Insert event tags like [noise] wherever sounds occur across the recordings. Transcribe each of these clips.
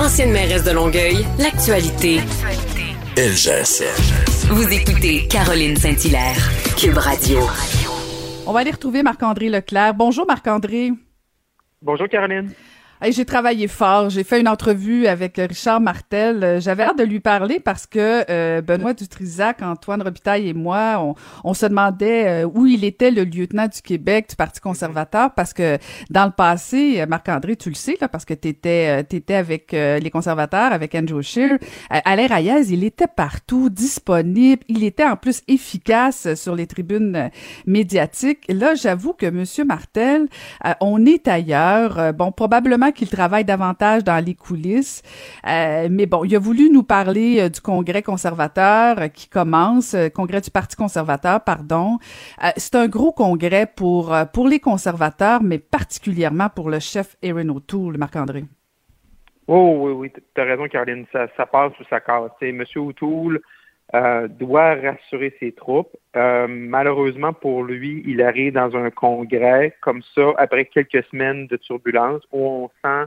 Ancienne mairesse de Longueuil, l'actualité. LGSN. Vous écoutez Caroline Saint-Hilaire, Cube Radio. On va aller retrouver Marc-André Leclerc. Bonjour Marc-André. Bonjour Caroline. Hey, j'ai travaillé fort. J'ai fait une entrevue avec Richard Martel. Euh, J'avais hâte de lui parler parce que euh, Benoît Dutrisac, Antoine Robitaille et moi, on, on se demandait euh, où il était le lieutenant du Québec du Parti conservateur parce que dans le passé, Marc-André, tu le sais, là, parce que tu étais, étais avec les conservateurs, avec Andrew Scheer. Alain Reyes, il était partout, disponible. Il était en plus efficace sur les tribunes médiatiques. Là, j'avoue que Monsieur Martel, on est ailleurs. bon, probablement qu'il travaille davantage dans les coulisses. Euh, mais bon, il a voulu nous parler euh, du Congrès conservateur euh, qui commence, Congrès du Parti conservateur, pardon. C'est un gros congrès pour, pour les conservateurs, mais particulièrement pour le chef Aaron O'Toole, Marc-André. Oh oui, oui, tu as raison, Caroline. Ça, ça passe ou ça casse. M. O'Toole euh, doit rassurer ses troupes. Euh, malheureusement pour lui, il arrive dans un congrès comme ça après quelques semaines de turbulence où on sent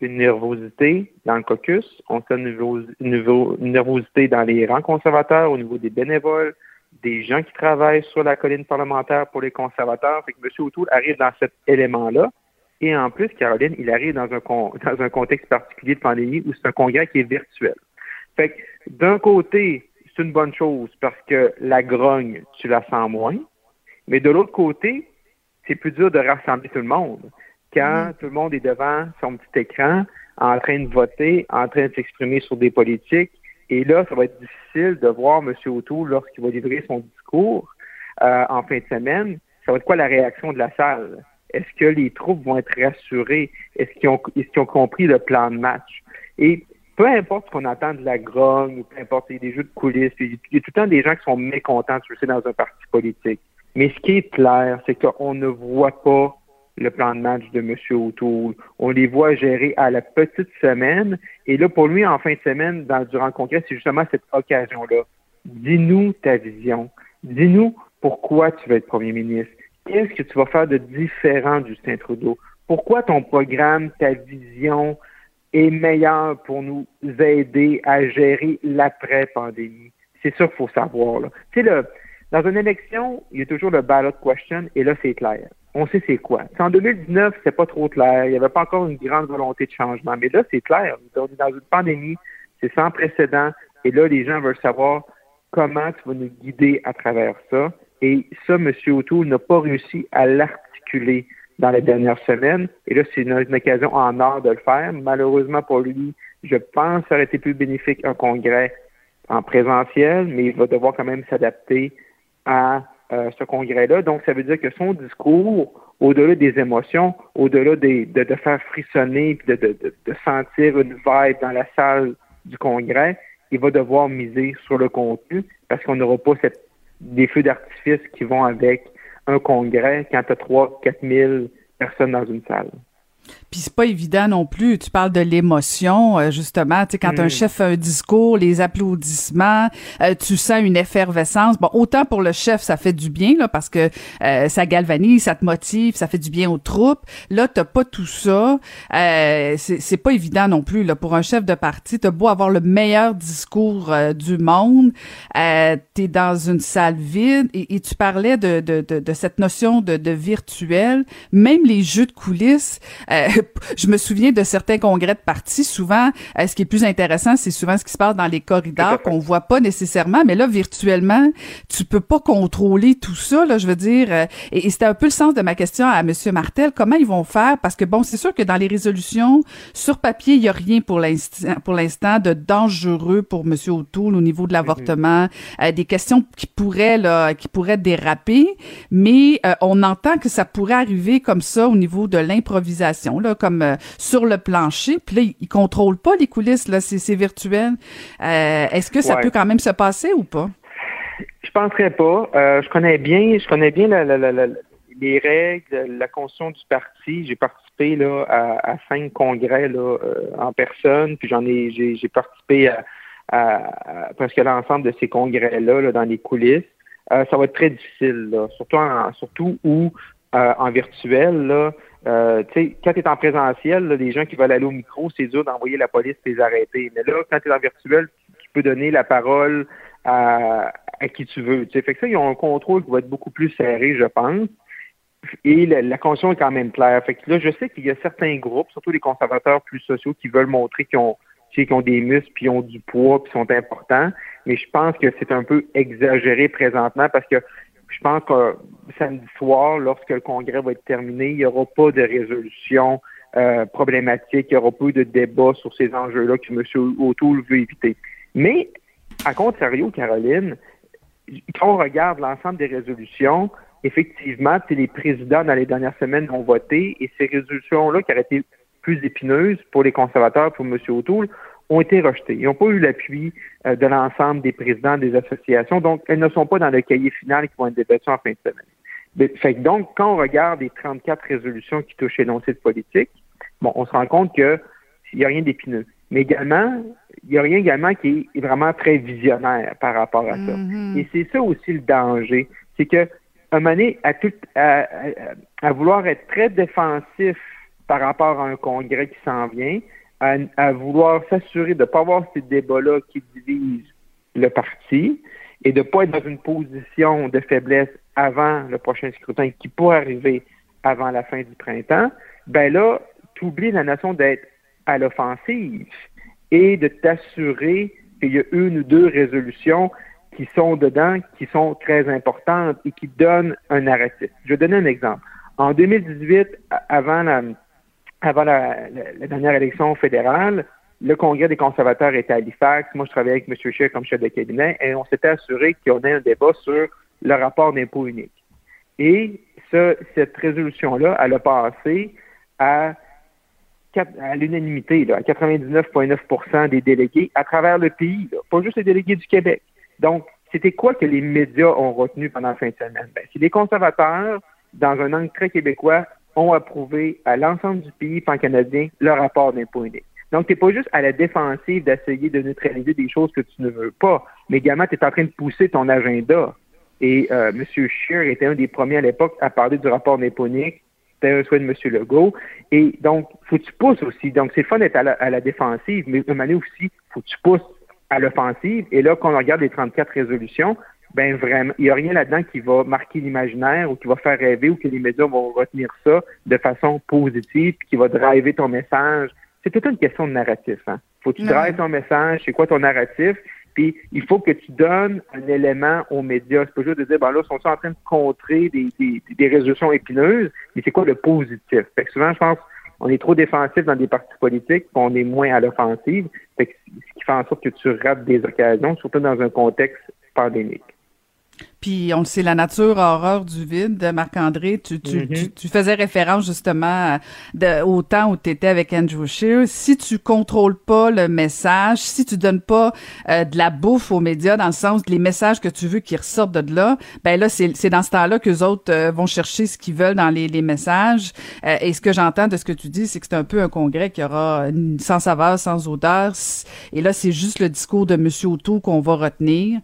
une nervosité dans le caucus, on sent une, une nervosité dans les rangs conservateurs au niveau des bénévoles, des gens qui travaillent sur la colline parlementaire pour les conservateurs. Fait que M. O'Toole arrive dans cet élément-là. Et en plus, Caroline, il arrive dans un, con, dans un contexte particulier de pandémie où c'est un congrès qui est virtuel. Fait que d'un côté, c'est une bonne chose parce que la grogne, tu la sens moins. Mais de l'autre côté, c'est plus dur de rassembler tout le monde. Quand tout le monde est devant son petit écran, en train de voter, en train de s'exprimer sur des politiques, et là, ça va être difficile de voir M. O'Toole lorsqu'il va livrer son discours euh, en fin de semaine. Ça va être quoi la réaction de la salle? Est-ce que les troupes vont être rassurées? Est-ce qu'ils ont, est qu'ils ont compris le plan de match? Et peu importe ce qu'on attend de la grogne, peu importe, il y a des jeux de coulisses, il y a tout le temps des gens qui sont mécontents, le sais, dans un parti politique. Mais ce qui est clair, c'est qu'on ne voit pas le plan de match de M. O'Toole. On les voit gérer à la petite semaine. Et là, pour lui, en fin de semaine, dans, durant le congrès, c'est justement cette occasion-là. Dis-nous ta vision. Dis-nous pourquoi tu veux être premier ministre. Qu'est-ce que tu vas faire de différent du Justin Trudeau? Pourquoi ton programme, ta vision, est meilleur pour nous aider à gérer l'après-pandémie. C'est ça qu'il faut savoir. Tu sais, dans une élection, il y a toujours le ballot question, et là, c'est clair. On sait c'est quoi. en 2019, c'est pas trop clair. Il n'y avait pas encore une grande volonté de changement. Mais là, c'est clair. On est dans une pandémie, c'est sans précédent. Et là, les gens veulent savoir comment tu vas nous guider à travers ça. Et ça, M. O'Toole n'a pas réussi à l'articuler dans les dernières semaines. Et là, c'est une, occasion en or de le faire. Malheureusement pour lui, je pense que ça aurait été plus bénéfique un congrès en présentiel, mais il va devoir quand même s'adapter à euh, ce congrès-là. Donc, ça veut dire que son discours, au-delà des émotions, au-delà de, faire frissonner, de, de, sentir une vibe dans la salle du congrès, il va devoir miser sur le contenu parce qu'on n'aura pas cette, des feux d'artifice qui vont avec un congrès quand tu as 3 4 000 personnes dans une salle. Puis c'est pas évident non plus. Tu parles de l'émotion, euh, justement. Tu sais, quand un chef fait un discours, les applaudissements, euh, tu sens une effervescence. Bon, autant pour le chef, ça fait du bien là, parce que euh, ça galvanise, ça te motive, ça fait du bien aux troupes. Là, t'as pas tout ça. c'est pas évident non plus. Là, pour un chef de parti, t'as beau avoir le meilleur discours du monde, t'es dans une salle vide et, et tu parlais de, de, de, de, cette notion de, de virtuel. Même les jeux de coulisses je me souviens de certains congrès de partis, souvent, ce qui est plus intéressant, c'est souvent ce qui se passe dans les corridors qu'on voit pas nécessairement, mais là, virtuellement, tu peux pas contrôler tout ça, là, je veux dire. et, c'était un peu le sens de ma question à Monsieur Martel. Comment ils vont faire? Parce que bon, c'est sûr que dans les résolutions, sur papier, il y a rien pour l'instant, pour l'instant de dangereux pour Monsieur O'Toole au niveau de l'avortement, mm-hmm. des questions qui pourraient, là, qui pourraient déraper, mais on entend que ça pourrait arriver comme ça au niveau de l'improvisation, là, comme euh, sur le plancher. Puis là, ils contrôlent pas les coulisses, là, c'est virtuel. Euh, est-ce que ça peut quand même se passer ou pas? Je penserais pas. Euh, je connais bien, je connais bien les règles, la constitution du parti. J'ai participé là à, cinq congrès là en personne, puis j'en ai, j'ai participé à, presque l'ensemble de ces congrès-là là, dans les coulisses. ça va être très difficile, là, surtout, en, surtout où euh, en virtuel, là, euh, quand tu es en présentiel, les gens qui veulent aller au micro, c'est dur d'envoyer la police les arrêter. Mais là, quand tu es en virtuel, tu peux donner la parole à, qui tu veux. Fait que ça, ils ont un contrôle qui va être beaucoup plus serré, je pense. Et la, la conscience est quand même claire. Fait que là, je sais qu'il y a certains groupes, surtout les conservateurs plus sociaux, qui veulent montrer qu'ils ont, qu'ils ont des muscles, puis ont du poids, puis sont importants. Mais je pense que c'est un peu exagéré présentement parce que je pense que samedi soir, lorsque le congrès va être terminé, il n'y aura pas de résolution euh, problématique, il n'y aura pas de débat sur ces enjeux-là que M. O'Toole veut éviter. Mais, à contrario, Caroline, quand on regarde l'ensemble des résolutions, effectivement, les présidents dans les dernières semaines ont voté et ces résolutions-là qui auraient été plus épineuses pour les conservateurs, pour M. O'Toole, ont été rejetées. Ils n'ont pas eu l'appui euh, de l'ensemble des présidents des associations, donc elles ne sont pas dans le cahier final qui vont être débattues en fin de semaine. Fait que donc, quand on regarde les 34 résolutions qui touchent l'énoncé de politique, bon, on se rend compte qu'il n'y a rien d'épineux. Mais également, il n'y a rien également qui est vraiment très visionnaire par rapport à ça. Mm-hmm. Et c'est ça aussi le danger. C'est que, un moment donné, à, tout, à, à, vouloir être très défensif par rapport à un congrès qui s'en vient, à, vouloir s'assurer de ne pas avoir ces débats-là qui divisent le parti et de ne pas être dans une position de faiblesse avant le prochain scrutin qui pourrait arriver avant la fin du printemps, ben là, tu oublies la nation d'être à l'offensive et de t'assurer qu'il y a une ou deux résolutions qui sont dedans, qui sont très importantes et qui donnent un narratif. Je vais donner un exemple. En 2018, avant la, avant la, dernière élection fédérale, le Congrès des conservateurs était à Halifax. Moi, je travaillais avec M. Scheer comme chef de cabinet et on s'était assuré y ait un débat sur le rapport d'impôt unique. Et cette résolution-là, elle a passé à, à l'unanimité, à 99,9% des délégués à travers le pays, pas juste les délégués du Québec. Donc, c'était quoi que les médias ont retenu pendant la fin de semaine? Ben, c'est les conservateurs, dans un angle très québécois, ont approuvé à l'ensemble du pays pan-canadien le rapport d'impôt unique. Donc, tu n'es pas juste à la défensive d'essayer de neutraliser des choses que tu ne veux pas, mais également, tu es en train de pousser ton agenda. Et euh, M. Scheer était un des premiers à l'époque à parler du rapport d'impôt unique. C'était un souhait de M. Legault. Et donc, faut que tu pousses aussi. Donc, c'est fun d'être à la, défensive, mais de manière aussi, faut que tu pousses à l'offensive. Et là, quand on regarde les 34 résolutions, ben vraiment, il n'y a rien là-dedans qui va marquer l'imaginaire ou qui va faire rêver ou que les médias vont retenir ça de façon positive, puis qui va driver ton message. C'est toute une question de narratif. Hein. Faut que tu drives ton message, c'est quoi ton narratif, puis il faut que tu donnes un élément aux médias. C'est pas juste de dire, ben là, ils sont en train de contrer des, des, des résolutions épineuses, mais c'est quoi le positif? Fait que souvent, je pense, on est trop défensif dans des partis politiques, on est moins à l'offensive, ce qui fait en sorte que tu rates des occasions, surtout dans un contexte pandémique. Puis on le sait, la nature horreur du vide, Marc-André, tu, tu, mm-hmm. tu, faisais référence justement de, au temps où tu étais avec Andrew Shear. Si tu contrôles pas le message, si tu donnes pas euh, de la bouffe aux médias dans le sens les messages que tu veux qui ressortent de là, ben là, c'est, dans ce temps-là que les autres euh, vont chercher ce qu'ils veulent dans les, les messages. Euh, et ce que j'entends de ce que tu dis, c'est que c'est un peu un congrès qui aura sans saveur, sans odeur. Et là, c'est juste le discours de M. Auto qu'on va retenir,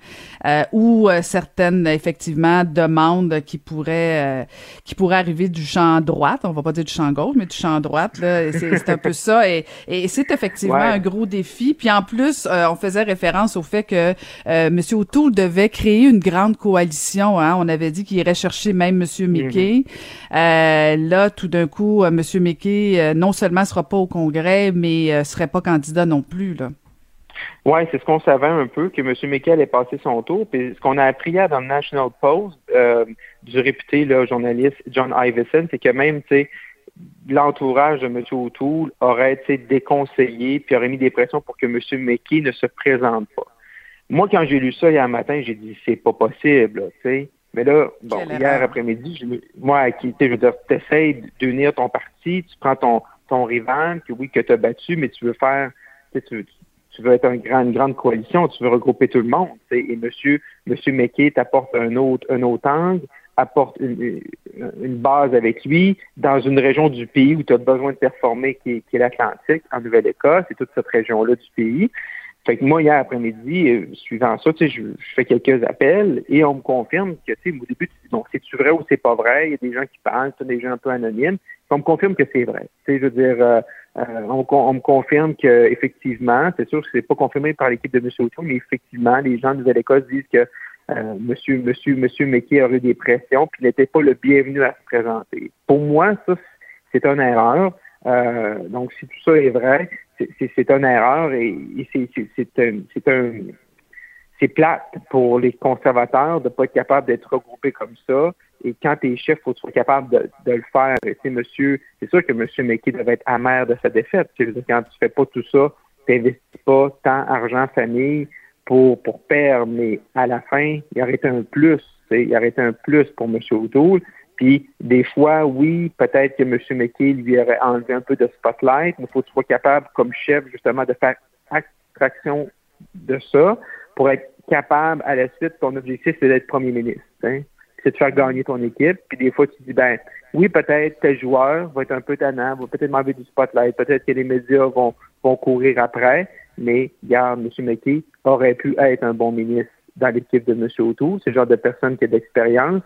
ou certaines effectivement demande qui pourrait qui pourrait arriver du champ droite. On va pas dire du champ gauche, mais du champ droite. C'est un peu ça. Et, et c'est effectivement un gros défi. Puis en plus, on faisait référence au fait que M. O'Toole devait créer une grande coalition. Hein. On avait dit qu'il irait chercher même M. Mm-hmm. Mickey. là, tout d'un coup, M. Mickey non seulement sera pas au Congrès, mais serait pas candidat non plus. Là. Oui, c'est ce qu'on savait un peu, que M. McKay allait passer son tour. Puis ce qu'on a appris hier dans le National Post euh, du réputé là, journaliste John Iveson, c'est que même l'entourage de M. O'Toole aurait été déconseillé puis aurait mis des pressions pour que M. McKay ne se présente pas. Moi, quand j'ai lu ça hier matin, j'ai dit c'est pas possible, tu sais. Mais là, bon, hier après-midi, moi, qui, je veux dire, t'essayes d'unir ton parti, tu prends ton, ton rival, que oui, que tu as battu, mais tu veux faire, tu, tu veux être un grand, une grande coalition, tu veux regrouper tout le monde. Et monsieur, monsieur McKay t'apporte un autre, un autre angle, apporte une, base avec lui dans une région du pays où tu as besoin de performer, qui est, l'Atlantique, en Nouvelle-Écosse, et toute cette région-là du pays. Fait que moi, hier après-midi, euh, suivant ça, tu sais, je, fais quelques appels et on me confirme que, tu sais, au début, bon, c'est-tu vrai ou c'est pas vrai? Il y a des gens qui parlent, des gens un peu anonymes. On me confirme que c'est vrai. Tu sais, je veux dire, euh, euh, on, me confirme que effectivement, c'est sûr que c'est pas confirmé par l'équipe de M. O'Toole, mais effectivement, les gens de Nouvelle-Écosse disent que euh, Monsieur, Monsieur, Monsieur aurait eu des pressions, puis n'était pas le bienvenu à se présenter. Pour moi, ça, c'est une erreur. Euh, donc, si tout ça est vrai, c'est une erreur et, c'est plate pour les conservateurs de ne pas être capable d'être regroupés comme ça. Et quand tu es chef, il faut que tu sois capable de, le faire. C'est sûr que M. McKay devait être amer de sa défaite. quand tu fais pas tout ça, tu n'investis pas tant argent, famille pour, perdre, mais à la fin, il aurait été un plus. Il aurait été un plus pour M. O'Toole. Puis des fois, oui, peut-être que M. McKay lui aurait enlevé un peu de spotlight, mais il faut que tu sois capable, comme chef, justement, de faire abstraction de ça pour être capable, à la suite, ton objectif, c'est d'être premier ministre. Hein c'est de faire gagner ton équipe. Puis des fois, tu dis, ben oui, peut-être tel joueur va être un peu tannant, va peut-être m'enlever du spotlight, peut-être que les médias vont, vont courir après, mais regarde, M. McKay aurait pu être un bon ministre dans l'équipe de M. O'Toole. C'est le genre de personne qui a de l'expérience,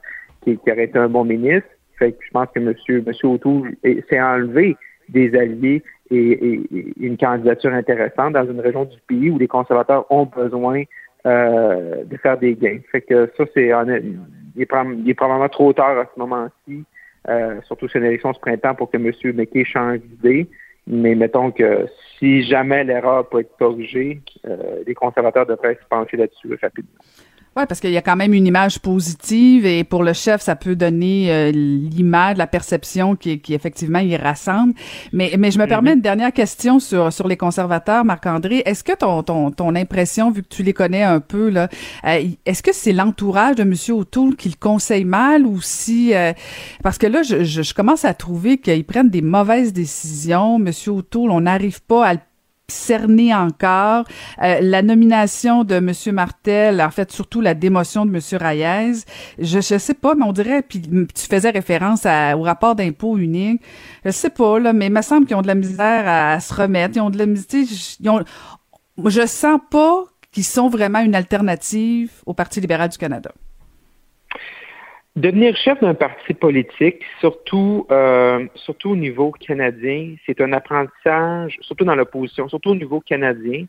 qui, aurait été un bon ministre. Fait que je pense que M. Monsieur, O'Toole s'est enlevé des alliés et, une candidature intéressante dans une région du pays où les conservateurs ont besoin euh, de faire des gains. Fait que ça, c'est il est, probablement trop tard à ce moment-ci, euh, surtout sur une élection ce printemps, pour que M. McKay change d'idée. Mais mettons que si jamais l'erreur peut être corrigée, euh, les conservateurs devraient se pencher là-dessus rapidement. Oui, parce qu'il y a quand même une image positive et pour le chef, ça peut donner euh, l'image, la perception qui, qui effectivement il rassemble. Mais, mais je me permets mhm. une dernière question sur, sur les conservateurs, Marc-André. Est-ce que ton, ton, ton impression, vu que tu les connais un peu, là, euh, est-ce que c'est l'entourage de M. O'Toole qui le conseille mal ou si... Euh, parce que là, je, je, je commence à trouver qu'ils prennent des mauvaises décisions. M. O'Toole, on n'arrive pas à le cerné encore. Euh, la nomination de M. Martel, en fait, surtout la démotion de M. Reyes, je ne sais pas, mais on dirait, puis tu faisais référence au rapport d'impôt unique, je sais pas, là, mais il me semble qu'ils ont de la misère à, se remettre, ils ont de la misère, ils ont, je sens pas qu'ils sont vraiment une alternative au Parti libéral du Canada. Devenir chef d'un parti politique, surtout, euh, surtout au niveau canadien, c'est un apprentissage, surtout dans l'opposition, surtout au niveau canadien,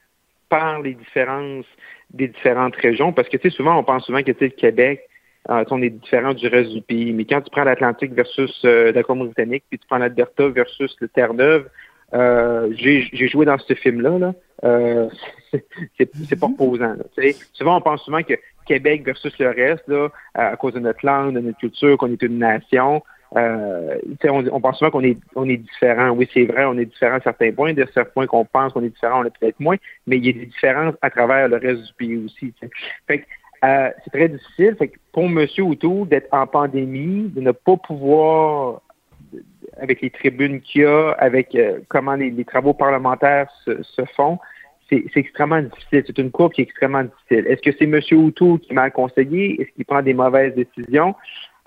par les différences des différentes régions, parce que tu sais, souvent, on pense souvent que tu le Québec, euh, on est différent du reste du pays. Mais quand tu prends l'Atlantique versus euh, la Colombie-Britannique, puis tu prends l'Alberta versus le Terre-Neuve, euh, j'ai joué dans ce film-là. Là. Euh, [laughs] c'est pas reposant. Là, souvent, on pense souvent que Québec versus le reste, là, à cause de notre langue, de notre culture, qu'on est une nation. Euh, on, on, pense souvent qu'on est, on est différent. Oui, c'est vrai, on est différent à certains points. De certains points qu'on pense qu'on est différent, on est peut-être moins, mais il y a des différences à travers le reste du pays aussi. Fait euh, c'est très difficile. Fait que pour M. O'Toole d'être en pandémie, de ne pas pouvoir, avec les tribunes qu'il y a, avec euh, comment les, travaux parlementaires se font, c'est extrêmement difficile. C'est une courbe qui est extrêmement difficile. Est-ce que c'est M. O'Toole qui m'a conseillé? Est-ce qu'il prend des mauvaises décisions?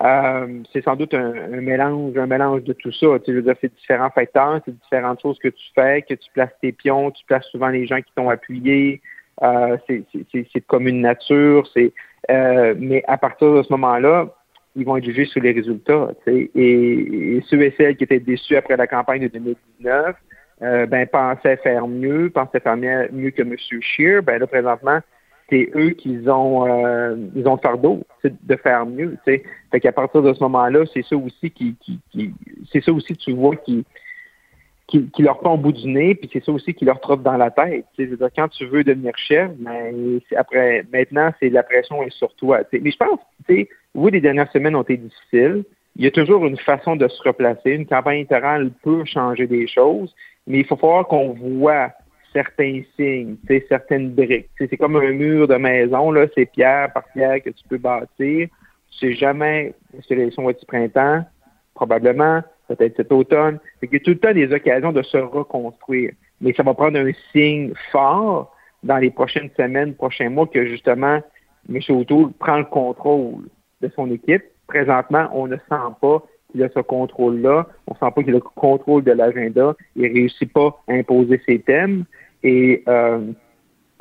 Euh, c'est sans doute un, mélange, un mélange de tout ça. Tu veux dire, c'est différents facteurs, c'est différentes choses que tu fais, que tu places tes pions, tu places souvent les gens qui t'ont appuyé. Euh, c'est comme une nature. C'est mais à partir de ce moment-là, ils vont être jugés sur les résultats. Et, et, ceux et celles qui étaient déçus après la campagne de 2019, euh, ben, pensaient faire mieux, pensaient faire mieux, que M. Scheer. Ben là, présentement, c'est eux qui ont euh, ils ont le fardeau de faire mieux. T'sais. Fait qu'à partir de ce moment-là, c'est ça aussi qui, qui, qui c'est ça aussi tu vois qui qui, leur prend au bout du nez, puis c'est ça aussi qui leur trotte dans la tête. Je veux dire, quand tu veux devenir chef, ben, après, maintenant, c'est la pression est sur toi. Mais je pense, tu sais, oui, les dernières semaines ont été difficiles. Il y a toujours une façon de se replacer. Une campagne électorale peut changer des choses, mais il faut falloir qu'on voit certains signes, certaines briques. C'est comme un mur de maison, là, c'est pierre par pierre que tu peux bâtir. Tu sais jamais si l'élection va du printemps, probablement, peut-être cet automne. Il y a tout le temps des occasions de se reconstruire. Mais ça va prendre un signe fort dans les prochaines semaines, prochains mois, que justement, M. O'Toole prend le contrôle de son équipe. Présentement, on ne sent pas qu'il a ce contrôle-là. On sent pas qu'il a le contrôle de l'agenda. Il réussit pas à imposer ses thèmes. Et euh,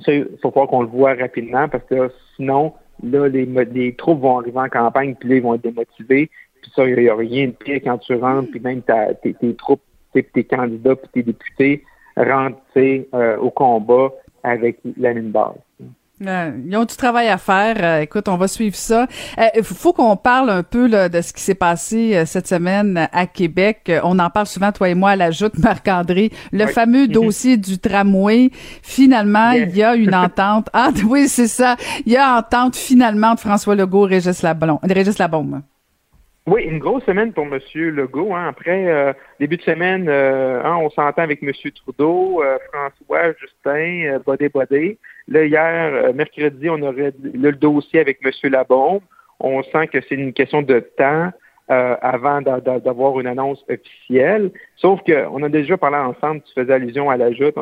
il faut croire qu'on le voit rapidement parce que sinon, là, les, les troupes vont arriver en campagne, puis là, ils vont être démotivés. Puis ça, il n'y a rien de pire quand tu rentres, puis même tes, tes troupes, tes candidats, puis tes députés rentrent euh, au combat avec la ligne base. Euh, ils ont du travail à faire. Euh, écoute, on va suivre ça. Il faut qu'on parle un peu là, de ce qui s'est passé cette semaine à Québec. On en parle souvent, toi et moi, à la joute, [laughs] Marc-André. Le fameux [laughs] dossier du tramway. Finalement, il y a une [laughs] entente. Ah oui, c'est ça. Il y a entente finalement de François Legault et Régis Labombe. Oui, une grosse semaine pour M. Legault. Hein. Après, euh, début de semaine, euh, hein, on s'entend avec M. Trudeau, euh, François, Justin, Bodé Bodé. Là, hier, mercredi, on aurait le dossier avec M. Labombe. On sent que c'est une question de temps avant d'avoir une annonce officielle. Sauf qu'on a déjà parlé ensemble, tu faisais allusion à la joute.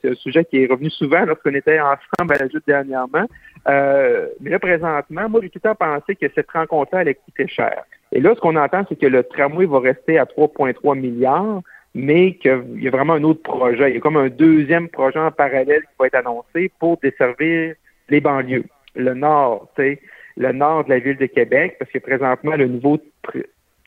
C'est un sujet qui est revenu souvent lorsqu'on était ensemble à la joute dernièrement. mais là, présentement, moi, j'ai tout le temps pensé que cette rencontre-là allait coûter cher. Et là, ce qu'on entend, c'est que le tramway va rester à 3,3 milliards, mais qu'il y a vraiment un autre projet. Il y a comme un deuxième projet en parallèle qui va être annoncé pour desservir les banlieues, le nord, tu sais, le nord de la ville de Québec, parce que présentement, le nouveau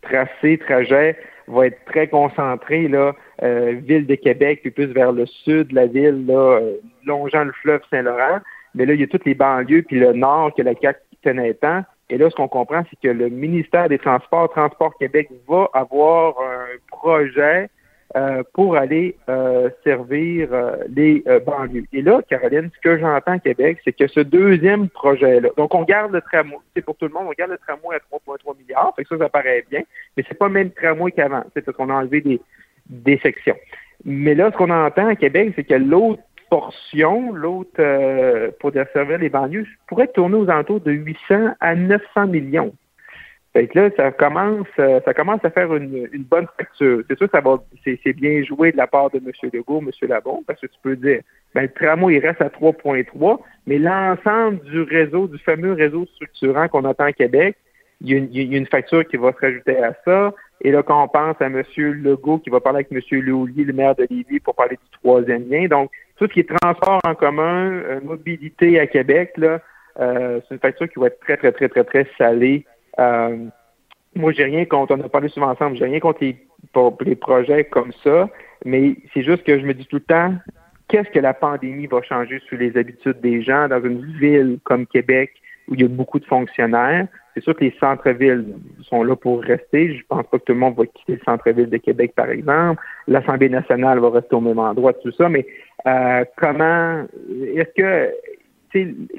tracé, trajet va être très concentré, là, euh, ville de Québec, puis plus vers le sud de la ville, là, euh, longeant le fleuve Saint-Laurent. Mais là, il y a toutes les banlieues, puis le nord que la CAQ tenait tant. Et là, ce qu'on comprend, c'est que le ministère des Transports, Transport Québec, va avoir un projet euh, pour aller euh, servir euh, les banlieues. Et là, Caroline, ce que j'entends à Québec, c'est que ce deuxième projet-là, donc on garde le tramway, c'est pour tout le monde, on garde le tramway à 3,3 milliards, fait que ça, ça paraît bien, mais c'est pas le même tramway qu'avant, c'est parce qu'on a enlevé des, des sections. Mais là, ce qu'on entend à Québec, c'est que l'autre portion, l'autre, euh, pour desservir les banlieues, pourrait tourner aux alentours de 800 à 900 millions. Fait que là, ça commence, euh, ça commence à faire une, bonne facture. C'est sûr ça va, c'est, bien joué de la part de M. Legault, M. Labon, parce que tu peux dire, ben, le tramway, il reste à 3,3, mais l'ensemble du réseau, du fameux réseau structurant qu'on attend à Québec, il y, a une, facture qui va se rajouter à ça. Et là, quand on pense à M. Legault qui va parler avec M. Léoulier, le maire de Lévis, pour parler du troisième lien. Donc, tout ce qui est transport en commun, euh, mobilité à Québec, là, euh, c'est une facture qui va être très, très, très, très, très salée. Euh, moi, j'ai rien contre, on a parlé souvent ensemble, j'ai rien contre les, projets comme ça, mais c'est juste que je me dis tout le temps, qu'est-ce que la pandémie va changer sur les habitudes des gens dans une ville comme Québec où il y a beaucoup de fonctionnaires? C'est sûr que les centres-villes sont là pour rester. Je pense pas que tout le monde va quitter le centre-ville de Québec, par exemple. L'Assemblée nationale va rester au même endroit, tout ça. Mais euh, comment est-ce que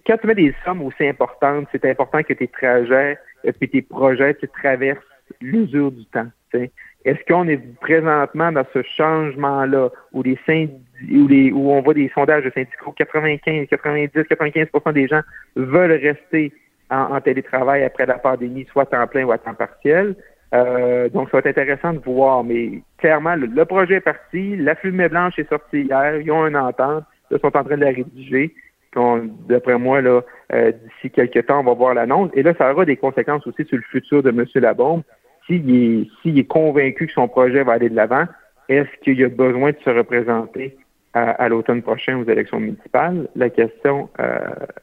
quand tu mets des sommes aussi importantes, c'est important que tes trajets et tes projets tu traversent l'usure du temps. Est-ce qu'on est présentement dans ce changement-là où les où, où on voit des sondages de syndicaux, 95, 90, 95% des gens veulent rester en, télétravail après la pandémie, soit temps plein ou à temps partiel. Euh, donc, ça va être intéressant de voir. Mais clairement, le, projet est parti. La fumée blanche est sortie hier. Ils ont une entente. Ils sont en train de la rédiger. D'après moi, là, euh, d'ici quelques temps, on va voir l'annonce. Et là, ça aura des conséquences aussi sur le futur de M. Labombe. S'il est, s'il est convaincu que son projet va aller de l'avant, est-ce qu'il a besoin de se représenter à, l'automne prochain aux élections municipales? La question euh,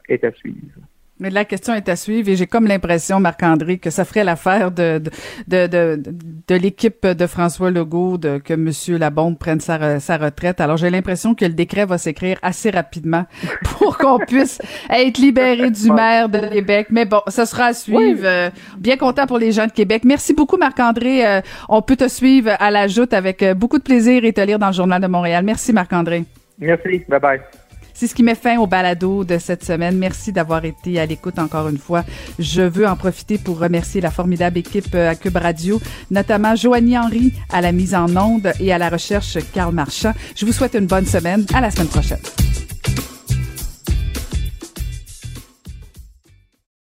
est à suivre. Mais la question est à suivre et j'ai comme l'impression, Marc-André, que ça ferait l'affaire de, de, de, de, l'équipe de François Legault de, que M. Labombe prenne sa, sa retraite. Alors, j'ai l'impression que le décret va s'écrire assez rapidement [laughs] pour qu'on puisse être libéré du maire de Québec. Mais bon, ça sera à suivre. Euh, bien content pour les gens de Québec. Merci beaucoup, Marc-André. Euh, on peut te suivre à la joute avec euh, beaucoup de plaisir et te lire dans le Journal de Montréal. Merci, Marc-André. Merci. Bye-bye. C'est ce qui met fin au balado de cette semaine. Merci d'avoir été à l'écoute encore une fois. Je veux en profiter pour remercier la formidable équipe à Cube Radio, notamment Joanie Henry à la mise en onde et à la recherche Carl Marchand. Je vous souhaite une bonne semaine. À la semaine prochaine.